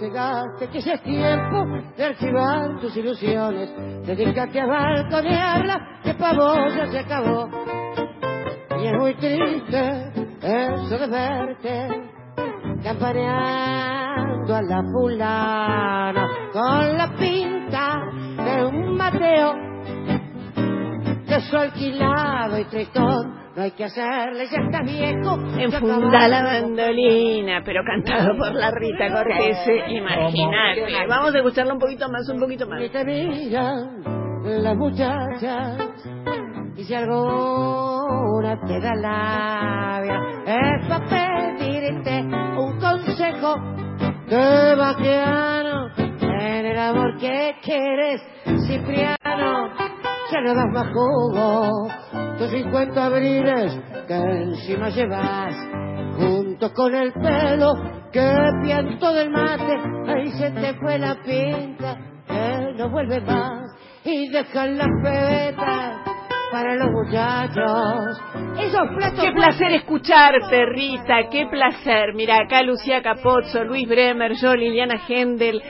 llegaste, que ya es tiempo de archivar tus ilusiones. Dedícate a balconearla, que pa' vos ya se acabó. Y es muy triste eso de verte campaneando a la fulana con la pinta de un Mateo su alquilado y tritón no hay que hacerle, ya está viejo. Enfunda la mandolina, pero cantado por la Rita Cortese, imagínate. Vamos a escucharlo un poquito más, un poquito más. Las muchachas y si alguna te da labia es para pedirte un consejo de vaqueano en el amor que quieres, Cipriano. Ya no das más jugo tus 50 abriles que encima llevas junto con el pelo que pianto del mate ahí se te fue la pinta que no vuelve más y dejan las pebetas para los muchachos esos platos Qué placer escucharte, Rita, qué placer. Mira, acá Lucía Capozzo, Luis Bremer, yo, Liliana Hendel,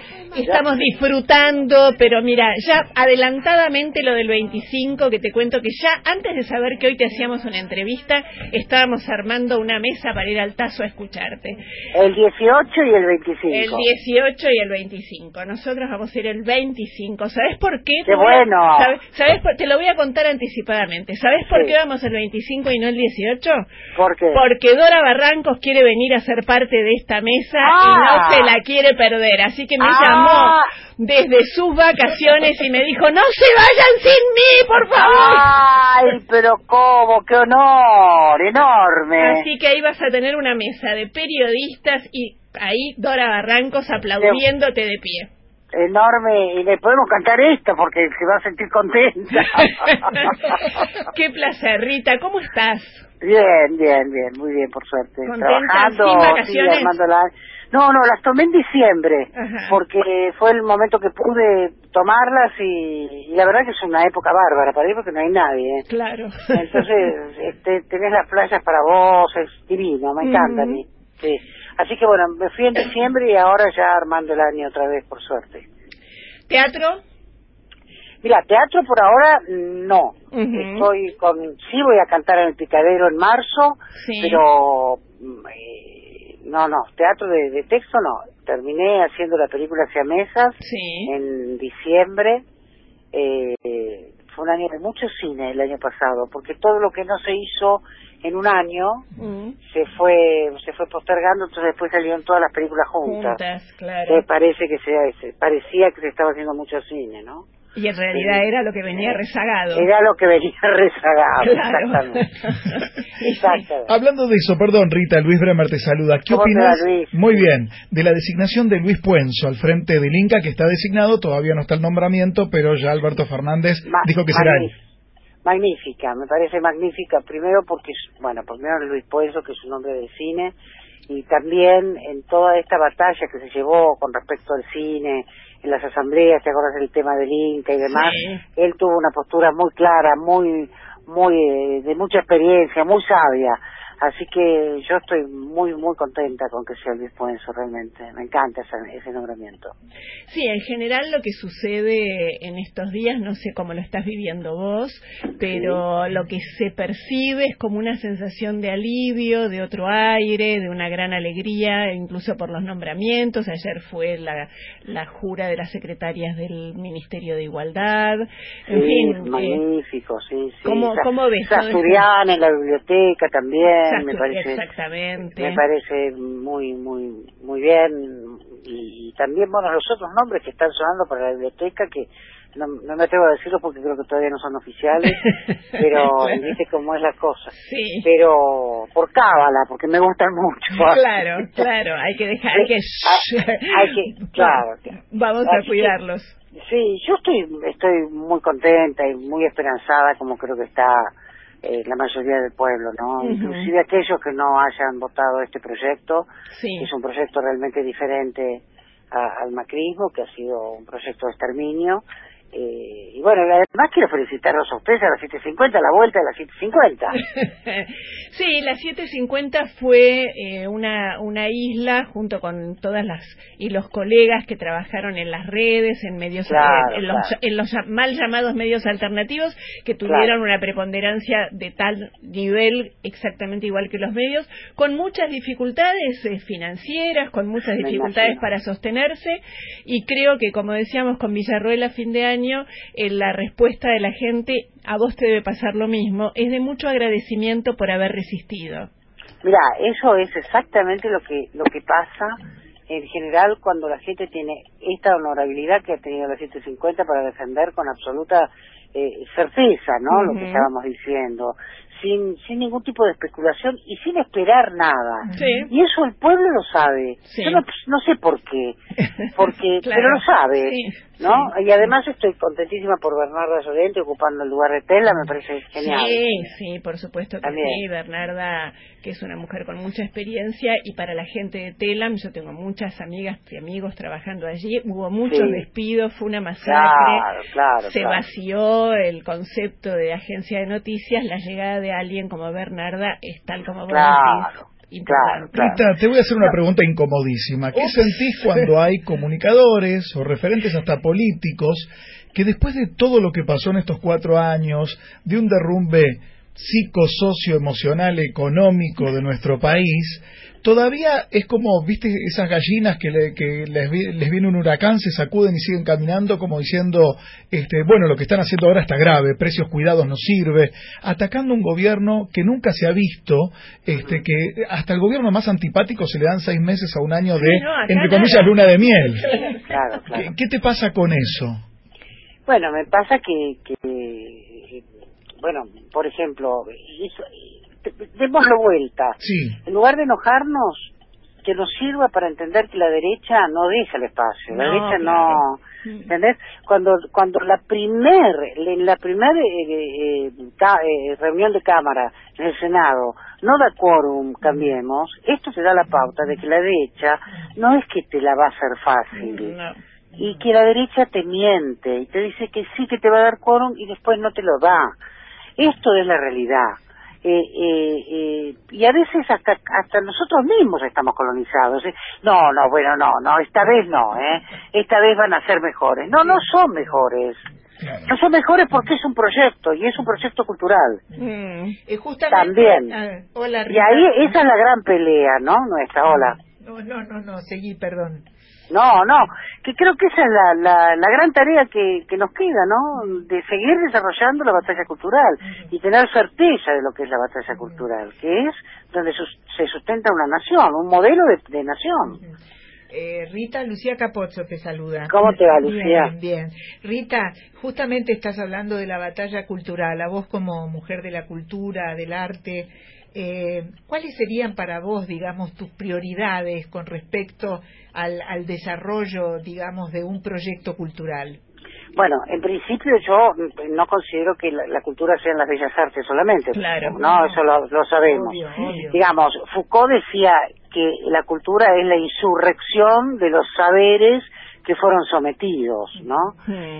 estamos disfrutando, pero mira, ya adelantadamente lo del 25, que te cuento que ya antes de saber que hoy te hacíamos una entrevista, estábamos armando una mesa para ir al tazo a escucharte. El 18 y el 25. El 18 y el 25. Nosotros vamos a ir el 25. ¿Sabes por qué? ¡Qué bueno! ¿Sabes? ¿sabes por- Te lo voy a contar anticipadamente. ¿Sabes por Sí. qué vamos el 25 y no el 18? ¿Por qué? Porque Dora Barrancos quiere venir a ser parte de esta mesa Ah. y no se la quiere perder. Así que me Ah. llamó desde sus vacaciones y me dijo, no se vayan sin mí, por favor. ¡Ay, pero cómo! ¡Qué honor! ¡Enorme! Así que ahí vas a tener una mesa de periodistas y ahí Dora Barrancos aplaudiéndote de pie. Enorme. Y le podemos cantar esto porque se va a sentir contenta. Qué placer, Rita. ¿Cómo estás? Bien, bien, bien. Muy bien, por suerte. ¿Contenta, Trabajando, sin vacaciones? No, no, las tomé en diciembre. Ajá. Porque fue el momento que pude tomarlas y, y la verdad que es una época bárbara para ir porque no hay nadie. ¿eh? Claro. Entonces, este, tenés las playas para vos, es divino, me encanta a mí. Sí. Así que bueno, me fui en diciembre y ahora ya armando el año otra vez, por suerte. ¿Teatro? Mira, teatro por ahora no. Estoy con, sí voy a cantar en el Picadero en marzo, Sí. pero mm, eh, no, no, teatro de, de texto no. Terminé haciendo la película Siamesas Sí. en diciembre. Eh, fue un año de mucho cine el año pasado, porque todo lo que no se hizo en un año Mm. se fue se fue postergando, entonces después salieron todas las películas juntas. Juntas, claro. Eh, parece que se, parecía que se estaba haciendo mucho cine, ¿no? Y en realidad era lo que venía rezagado. Era lo que venía rezagado, Claro. exactamente. Exactamente. Hablando de eso, perdón, Rita, Luis Bremer te saluda. ¿Qué ¿Cómo te opinas? Muy bien, de la designación de Luis Puenzo al frente del Inca, que está designado, todavía no está el nombramiento, pero ya Alberto Fernández Ma- dijo que será él. magnífica. Me parece magnífica. Primero porque, bueno, primero Luis Puenzo, que es un hombre de cine, y también en toda esta batalla que se llevó con respecto al cine, en las asambleas, te acuerdas del tema del Inca y demás, Sí. él tuvo una postura muy clara, muy, muy, eh, de mucha experiencia, muy sabia. Así que yo estoy muy, muy contenta con que sea Luis Puenzo, realmente. Me encanta ese, ese nombramiento. Sí, en general lo que sucede en estos días, no sé cómo lo estás viviendo vos, pero lo que se percibe es como una sensación de alivio, de otro aire, de una gran alegría, incluso por los nombramientos. Ayer fue la, la jura de las secretarias del Ministerio de Igualdad. En Sí, fin, eh, magnífico, sí, sí. ¿cómo- cómo ves esto? Sasturiana en la biblioteca también, exacto- me parece. exactamente. Me parece muy, muy, muy bien. Y, y también, bueno, los otros nombres que están sonando para la biblioteca, que no, no me atrevo a decirlos porque creo que todavía no son oficiales, pero viste cómo es la cosa. Sí. Pero por cábala, porque me gustan mucho. Claro, claro, hay que dejar hay que, Hay- hay que- claro. Vamos Así a que- cuidarlos. Sí, yo estoy, estoy muy contenta y muy esperanzada, como creo que está eh, la mayoría del pueblo, ¿no? Inclusive aquellos que no hayan votado este proyecto, Sí. que es un proyecto realmente diferente a- al macrismo, que ha sido un proyecto de exterminio, eh, y bueno, además quiero felicitarlos a ustedes a las 7.50, a la vuelta de las 7.50. sí, las 7.50 fue eh, una, una isla junto con todas las y los colegas que trabajaron en las redes, en medios, en, los, en, los, mal llamados medios alternativos, que tuvieron una preponderancia de tal nivel exactamente igual que los medios, con muchas dificultades eh, financieras, con muchas dificultades para sostenerse, y creo que, como decíamos con Villarroel a fin de año, en la respuesta de la gente, a vos te debe pasar lo mismo, es de mucho agradecimiento por haber resistido. Mira, eso es exactamente lo que, lo que pasa en general cuando la gente tiene esta honorabilidad que ha tenido la 150 para defender con absoluta eh, certeza, ¿no? Lo que estábamos diciendo sin, sin ningún tipo de especulación y sin esperar nada. Y eso el pueblo lo sabe. Yo no, sé por qué, porque, pero lo sabe. ¿No? Y además estoy contentísima por Bernarda Llorente ocupando el lugar de Tela, me parece genial. Sí, sí, por supuesto que sí. Bernarda, que es una mujer con mucha experiencia, y para la gente de Telam, yo tengo muchas amigas y amigos trabajando allí, hubo muchos despidos, fue una masacre, se vació el concepto de agencia de noticias, la llegada de alguien como Bernarda es tal como vos claro. Claro, Rita, te voy a hacer una pregunta incomodísima. ¿Qué sentís cuando hay comunicadores o referentes hasta políticos que después de todo lo que pasó en estos cuatro años, de un derrumbe psicosocio-emocional económico de nuestro país, todavía es como, viste, esas gallinas que, les, viene un huracán, se sacuden y siguen caminando como diciendo, este, bueno, lo que están haciendo ahora está grave, precios cuidados no sirve, atacando un gobierno que nunca se ha visto, este, que hasta el gobierno más antipático se le dan seis meses a un año de, entre comillas, luna de miel. ¿Qué, te pasa con eso? Bueno, me pasa que, que bueno, por ejemplo, démoslo vuelta. En lugar de enojarnos, que nos sirva para entender que la derecha no deja el espacio, la derecha no, ¿entendés? Cuando cuando la primer en la primera eh, eh, eh, reunión de cámara en el Senado no da quórum, cambiemos, esto te da la pauta de que la derecha no es que te la va a hacer fácil. Y que la derecha te miente y te dice que sí que te va a dar quórum y después no te lo da. Esto es la realidad. Eh, eh, eh, y a veces hasta, hasta nosotros mismos estamos colonizados. No, no, bueno, no, no, esta vez no, ¿eh? Esta vez van a ser mejores. No, no son mejores. No son mejores porque es un proyecto y es un proyecto cultural. Mm. También. hola, y ahí esa es la gran pelea, ¿no? Nuestra, hola. No, no, no, no, seguí, perdón. No, no, que creo que esa es la, la, la gran tarea que, que nos queda, ¿no? De seguir desarrollando la batalla cultural y tener certeza de lo que es la batalla cultural, que es donde se sustenta una nación, un modelo de, de nación. Eh, Rita, Lucía Capozzo te saluda. ¿Cómo te va, Lucía? Bien, bien. Rita, justamente estás hablando de la batalla cultural. A vos como mujer de la cultura, del arte, eh, ¿cuáles serían para vos, digamos, tus prioridades con respecto al, al desarrollo, digamos, de un proyecto cultural? Bueno, en principio yo no considero que la, cultura sean las bellas artes solamente. Claro. No, eso lo, sabemos. Digamos, Foucault decía que la cultura es la insurrección de los saberes que fueron sometidos, ¿no?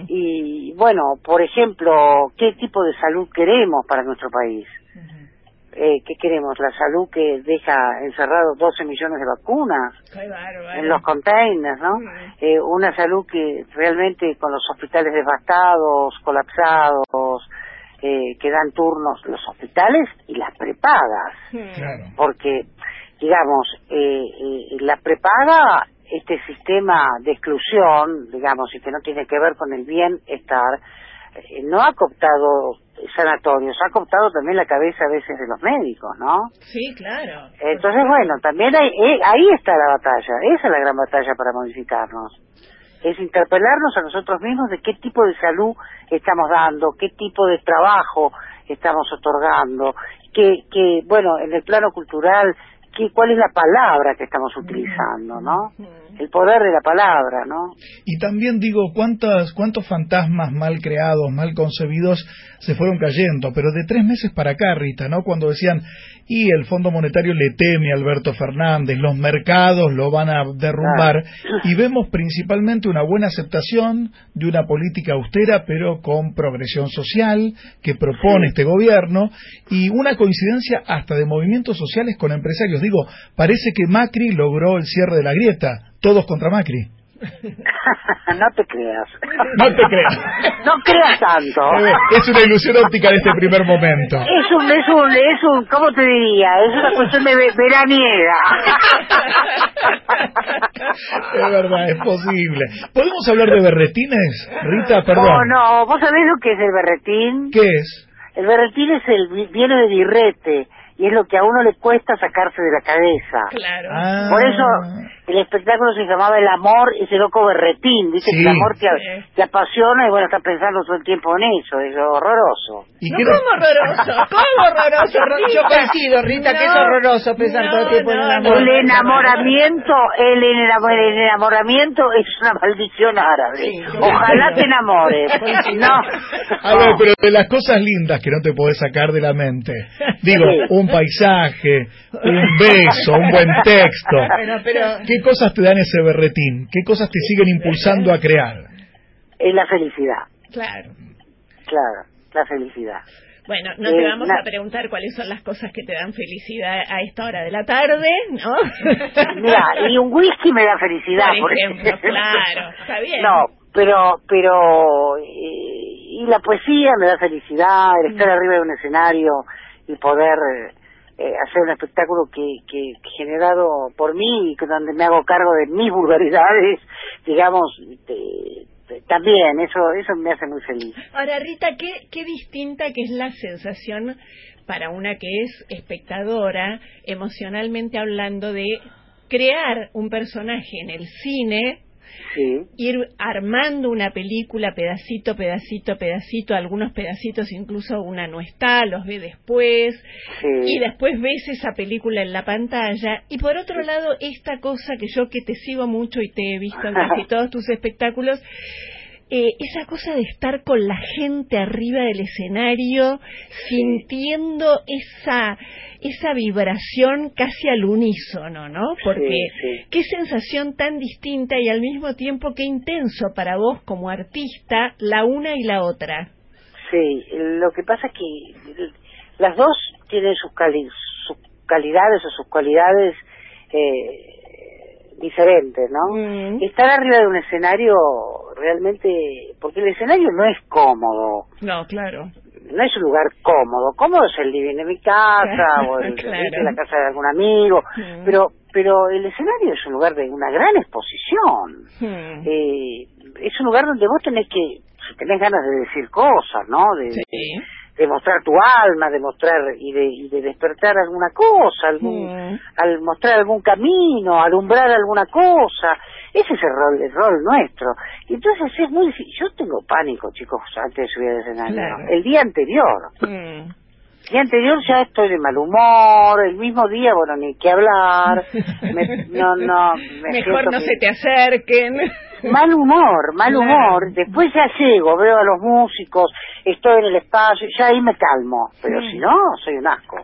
Y bueno, por ejemplo, ¿qué tipo de salud queremos para nuestro país? Eh, ¿qué queremos? La salud que deja encerrados 12 millones de vacunas en los containers, ¿no? Eh, una salud que realmente con los hospitales devastados, colapsados, eh, que dan turnos los hospitales y las prepagas. Porque, digamos, eh, eh, la prepaga, este sistema de exclusión, digamos, y que no tiene que ver con el bienestar, eh, no ha cooptado sanatorios, ha cooptado también la cabeza a veces de los médicos, ¿no? Sí, claro. Entonces, bueno, también hay, eh, ahí está la batalla, esa es la gran batalla para modificarnos. Es interpelarnos a nosotros mismos de qué tipo de salud estamos dando, qué tipo de trabajo estamos otorgando, que, que bueno, en el plano cultural, qué, cuál es la palabra que estamos utilizando, ¿no? El poder de la palabra, ¿no? Y también digo, ¿cuántas, ¿cuántos fantasmas mal creados, mal concebidos se fueron cayendo? Pero de tres meses para acá, Rita, ¿no? Cuando decían, y el Fondo Monetario le teme a Alberto Fernández, los mercados lo van a derrumbar, y vemos principalmente una buena aceptación de una política austera, pero con progresión social, que propone este gobierno, y una coincidencia hasta de movimientos sociales con empresarios. Digo, parece que Macri logró el cierre de la grieta, todos contra Macri. no te creas. No te creas. no creas tanto. Es una ilusión óptica de este primer momento. Es un, es un, es un, ¿cómo te diría? Es una cuestión de veraniega. es verdad, es posible. ¿Podemos hablar de berretines, Rita? Perdón. No, no, ¿vos sabés lo que es el berretín? ¿Qué es? El berretín es el, viene de birrete y es lo que a uno le cuesta sacarse de la cabeza. Claro. Ah. Por eso el espectáculo se llamaba El amor, ese loco berretín, dice que el amor te, apasiona y bueno, estás pensando todo el tiempo en eso, es horroroso. ¿Y ¿Cómo horroroso? ¿Cómo horroroso? Yo coincido, Rita, que es horroroso pensar todo el tiempo en el amor. El enamoramiento, el, enamoramiento es una maldición árabe. Ojalá te enamores. no. A ver, pero de las cosas lindas que no te podés sacar de la mente. Digo, un paisaje, un beso, un buen texto. ¿Qué cosas te dan ese berretín? ¿Qué cosas te siguen impulsando a crear? Es la felicidad. Claro. Claro, la felicidad. Bueno, no te eh, vamos a preguntar cuáles son las cosas que te dan felicidad a esta hora de la tarde, ¿no? Mira, y un whisky me da felicidad, por, ejemplo. Claro, está bien. No, pero, pero, eh, y la poesía me da felicidad, el estar mm. arriba de un escenario y poder eh, hacer un espectáculo que, que, generado por mí y donde me hago cargo de mis vulgaridades, digamos, también, eso, eso me hace muy feliz. Ahora, Rita, ¿qué, qué distinta que es la sensación para una que es espectadora, emocionalmente hablando, de crear un personaje en el cine ir armando una película pedacito, pedacito, pedacito, algunos pedacitos incluso una no está, los ve después, y después ves esa película en la pantalla, y por otro lado esta cosa que yo que te sigo mucho y te he visto en casi todos tus espectáculos, eh, esa cosa de estar con la gente arriba del escenario, sintiendo esa esa vibración casi al unísono, ¿no? Porque qué sensación tan distinta y al mismo tiempo qué intenso para vos como artista la una y la otra. Sí, lo que pasa es que las dos tienen sus, sus calidades o sus cualidades eh, diferentes, ¿no? Mm. Estar arriba de un escenario realmente, porque el escenario no es cómodo. No, claro no es un lugar cómodo. Cómodo es el living de mi casa o el, la casa de algún amigo, pero pero el escenario es un lugar de una gran exposición. Eh, es un lugar donde vos tenés que, si tenés ganas de decir cosas, ¿no? De, de, mostrar tu alma, de mostrar y de, y de despertar alguna cosa, algún, al mostrar algún camino, alumbrar alguna cosa. Ese es el rol, el rol nuestro. Y entonces es muy difícil. Yo tengo pánico, chicos, antes de subir al escenario. El día anterior. Mm. Día anterior ya estoy de mal humor, el mismo día, bueno, ni qué hablar. no, no. Mejor no se te acerquen. Mal humor, mal humor. Después ya llego, veo a los músicos, estoy en el espacio, ya ahí me calmo. Pero si no, soy un asco.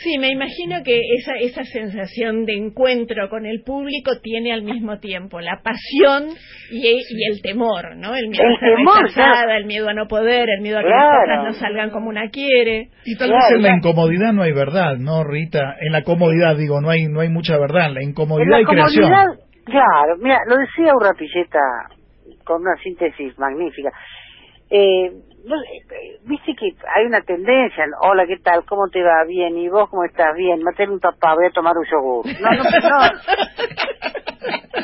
Sí, me imagino que esa, esa sensación de encuentro con el público tiene al mismo tiempo la pasión y, y el temor, ¿no? El miedo a ser rechazada, el miedo a no poder, el miedo a que las cosas no salgan como una quiere. Y tal vez en la incomodidad no hay verdad, ¿no, Rita? En la comodidad, digo, no hay no hay mucha verdad, en la incomodidad y creación. Claro, mira, lo decía un rapilleta con una síntesis magnífica. Eh, no, viste que hay una tendencia, hola, ¿qué tal? ¿Cómo te va? Bien, ¿y vos cómo estás? Bien, maté un papá, voy a tomar un yogur. No, no, no.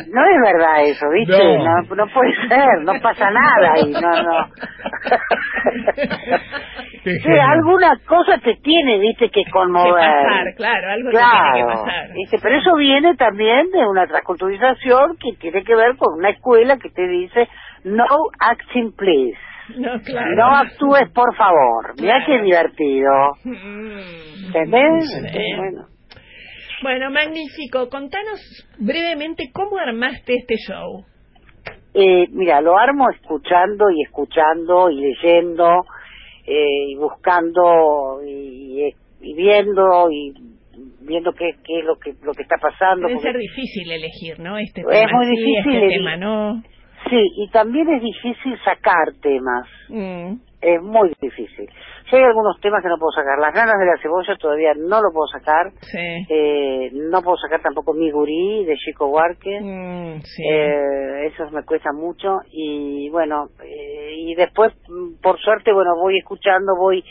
No es verdad eso, ¿viste? No. no, puede ser, no pasa nada ahí, no, no. sí, alguna cosa te tiene, viste, que conmover. Que pasar, claro, algo claro, tiene que pasar. ¿viste? Pero eso viene también de una transculturización que tiene que ver con una escuela que te dice no acting please. No, claro. No actúes, por favor. Mira qué divertido. Mm. ¿Entendés? Bueno. Bueno, magnífico. Contanos brevemente cómo armaste este show. Eh, mira, lo armo escuchando y escuchando y leyendo eh, y buscando y, y viendo y viendo qué, qué es lo que lo que está pasando. Debe ser difícil elegir, ¿no? Este Es tema muy sí, difícil este tema no. Sí, y también es difícil sacar temas. Mm, Es muy difícil. Yo hay algunos temas que no puedo sacar. Las ganas de la cebolla todavía no lo puedo sacar. sí. Eh, no puedo sacar tampoco Mi Gurí de Chico Huarque. Mm, sí. Eh, esos me cuesta mucho y bueno eh, y después por suerte bueno voy escuchando voy,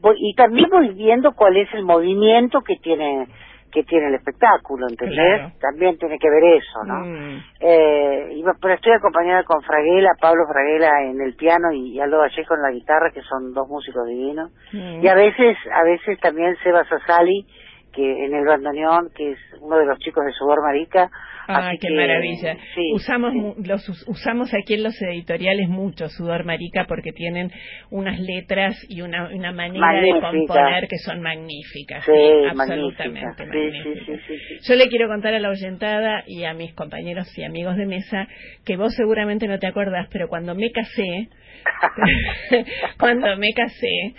voy y también voy viendo cuál es el movimiento que tiene que tiene el espectáculo ¿entendés? Claro. también tiene que ver eso ¿no? Mm, eh, y, pero estoy acompañada con Fraguela Pablo Fraguela en el piano y, y Aldo Vallejo en la guitarra que son dos músicos divinos mm. y a veces a veces también Seba Sassali que en el bandoneón que es uno de los chicos de Sudor Marica Ay, qué que, maravilla. sí, usamos sí. los us- usamos aquí en los editoriales mucho Sudor Marica porque tienen unas letras y una, una manera Magnífica. de componer que son magníficas. Sí, absolutamente magnífica. Magníficas. Yo le quiero contar a la oyentada y a mis compañeros y amigos de mesa que vos seguramente no te acuerdas, pero cuando me casé, cuando me casé,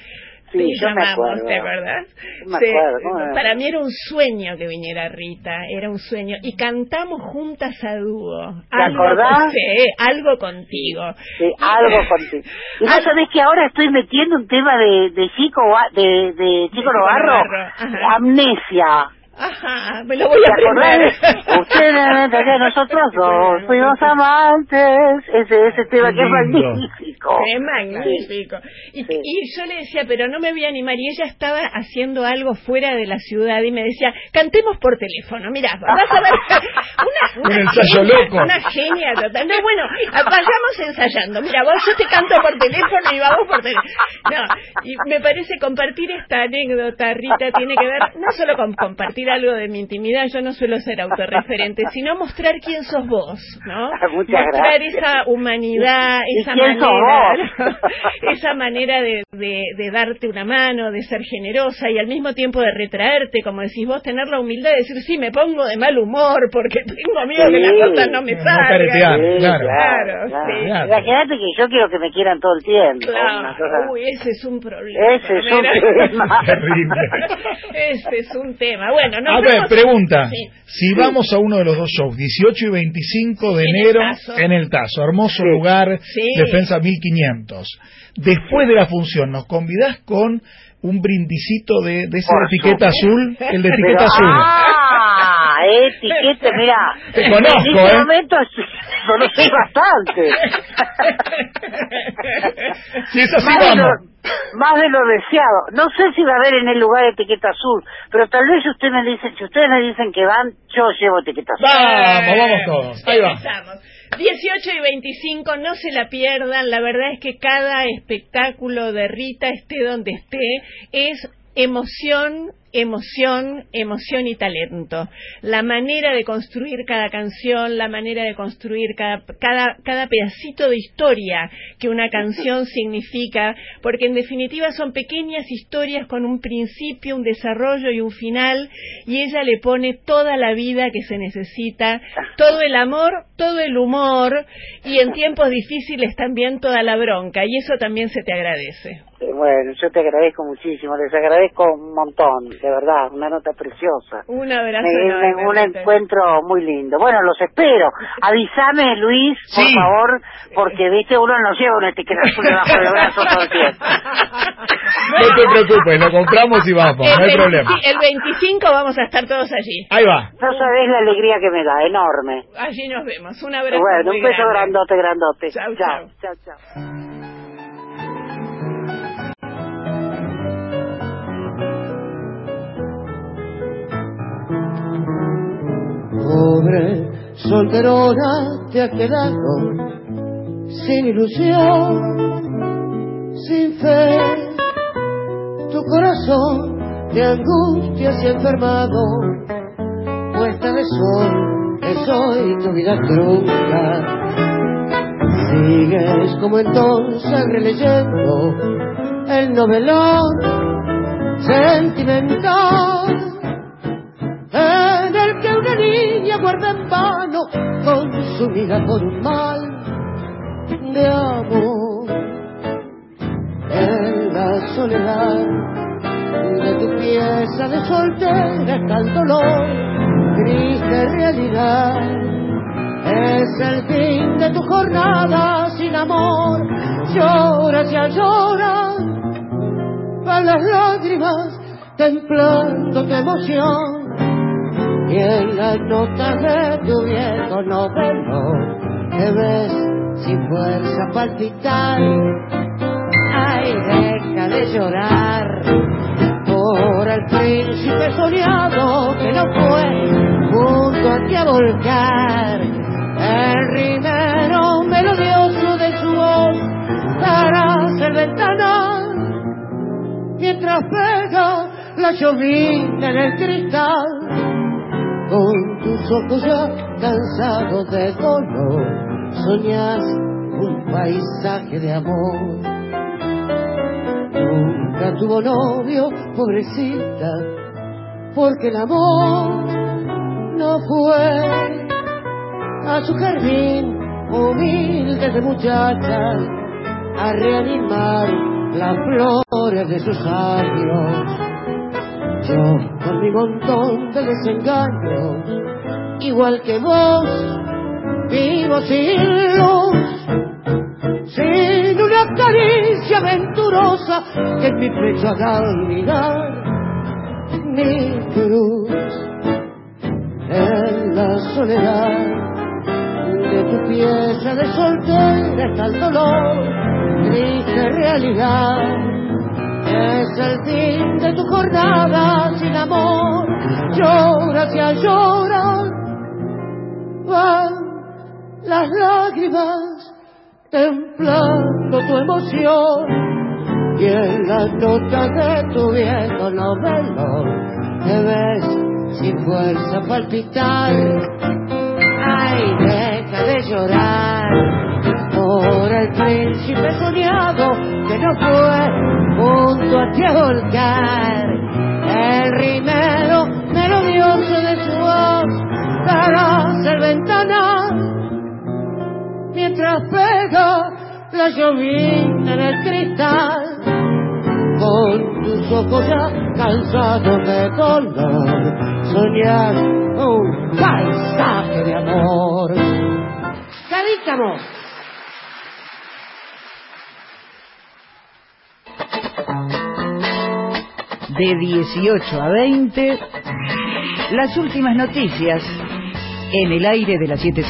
Sí, te yo me llamamos. ¿te acordás? Me Sí, acuerdo, ¿cómo no? para mí era un sueño que viniera Rita, era un sueño. Y cantamos juntas a dúo. ¿Te acordás? Sí, algo contigo. Sí, algo contigo. Y vos sabés que ahora estoy metiendo un tema de, de Chico, de, de Chico Novarro, amnesia. Ajá, me lo voy ¿Te a aprender. Ustedes, nosotros dos fuimos amantes. Ese, ese tema que es Lindo. Magnífico. Es magnífico. Y, Sí. y yo le decía, pero no me voy a animar. Y ella estaba haciendo algo fuera de la ciudad y me decía, cantemos por teléfono. Mira, vas a ver una, Un ensayo genia, loco. Una genia total. No, bueno, vayamos ensayando. Mira, vos yo te canto por teléfono y vamos por teléfono. No, y me parece compartir esta anécdota, Rita, tiene que ver no solo con compartir algo de mi intimidad, yo no suelo ser autorreferente, sino mostrar quién sos vos, ¿no? Muchas mostrar gracias. esa humanidad, ¿Y esa manera, vos? esa manera de, de, de darte una mano, de ser generosa y al mismo tiempo de retraerte, como decís vos, tener la humildad de decir, sí, me pongo de mal humor porque tengo miedo que Sí. las cosas no me No salgan. Sí, claro. Claro, claro. sí. Claro. Imagínate que yo quiero que me quieran todo el tiempo. cosa- uy, ese es un problema. Ese es un tema. Terrible. Ese es un tema. Bueno, nos A ver, vemos- pregunta. Sí. Si vamos a uno de los dos shows, 18 y 25 de En el enero Tazo. en el Tazo, hermoso Sí. lugar, Sí. defensa 1500. Después de la función, ¿nos convidás con un brindicito de, de esa Por etiqueta supuesto. azul? El de etiqueta Pero- azul. Ah, etiqueta, mira. Te conozco, En este ¿eh? momento conocí bastante. Si es así, más, de lo, vamos. más de lo deseado. No sé si va a haber en el lugar etiqueta azul, pero tal vez si ustedes me dicen, si ustedes me dicen que van, yo llevo etiqueta azul. Vamos, vamos todos. Ahí va. Empezamos. 18 y 25, no se la pierdan. La verdad es que cada espectáculo de Rita, esté donde esté, es emoción, emoción, emoción y talento. La manera de construir cada canción, la manera de construir cada, cada, cada pedacito de historia que una canción significa, porque en definitiva son pequeñas historias con un principio, un desarrollo y un final, y ella le pone toda la vida que se necesita, todo el amor, todo el humor, y en tiempos difíciles también toda la bronca, y eso también se te agradece. Bueno, yo te agradezco muchísimo, les agradezco un montón, de verdad, una nota preciosa. Un abrazo. Me- me- enorme, un encuentro muy lindo. Bueno, los espero. Avísame, Luis, por favor, porque viste uno no lleva una etiqueta azul debajo del brazo todo el tiempo. No te preocupes, lo compramos y vamos, no hay 20 problema. El 25 vamos a estar todos allí. Ahí va. No sabés la alegría que me da, enorme. Allí nos vemos. Un abrazo. Bueno, muy un beso grande. grandote, grandote. Chau, chao, chau. chao. chao. Pobre solterona te has quedado sin ilusión, sin fe. Tu corazón de angustia se ha enfermado, puesta de sol es hoy tu vida trunca. Sigues como entonces releyendo el novelón sentimental en el que una niña guarda en vano, consumida por un mal de amor. En la soledad de tu pieza de soltera está el dolor, triste realidad. Es el fin de tu jornada sin amor, lloras y lloras, van las lágrimas templando tu emoción y en las notas de tu viejo novelo te ves sin fuerza palpitar. Ay, deja de llorar por el príncipe soñado que no fue junto a ti a volcar. El rimero melodioso de su voz para ser ventana mientras pega la llovina en el cristal con tus ojos ya cansados de dolor, soñas un paisaje de amor. Nunca tuvo novio, pobrecita, porque el amor no fue a su jardín humilde de muchachas a reanimar las flores de sus años yo con mi montón de desengaños, igual que vos, vivo sin luz, sin una caricia aventurosa que en mi pecho haga olvidar mi cruz. En la soledad de tu pieza de soltera está el dolor, triste realidad es el fin de tu jornada sin amor. Lloras y llorar van las lágrimas templando tu emoción. Y en las notas de tu viejo novelo te ves sin fuerza palpitar. Ay, deja de llorar por el príncipe soñado no fue junto a ti a volcar. El rimero melodioso de su voz para hacer ventana mientras pega la llovina en el cristal con tus ojos ya cansados de dolor soñar un paisaje de amor. ¡Cadícamo! De 18 a 20, las últimas noticias en el aire de las 7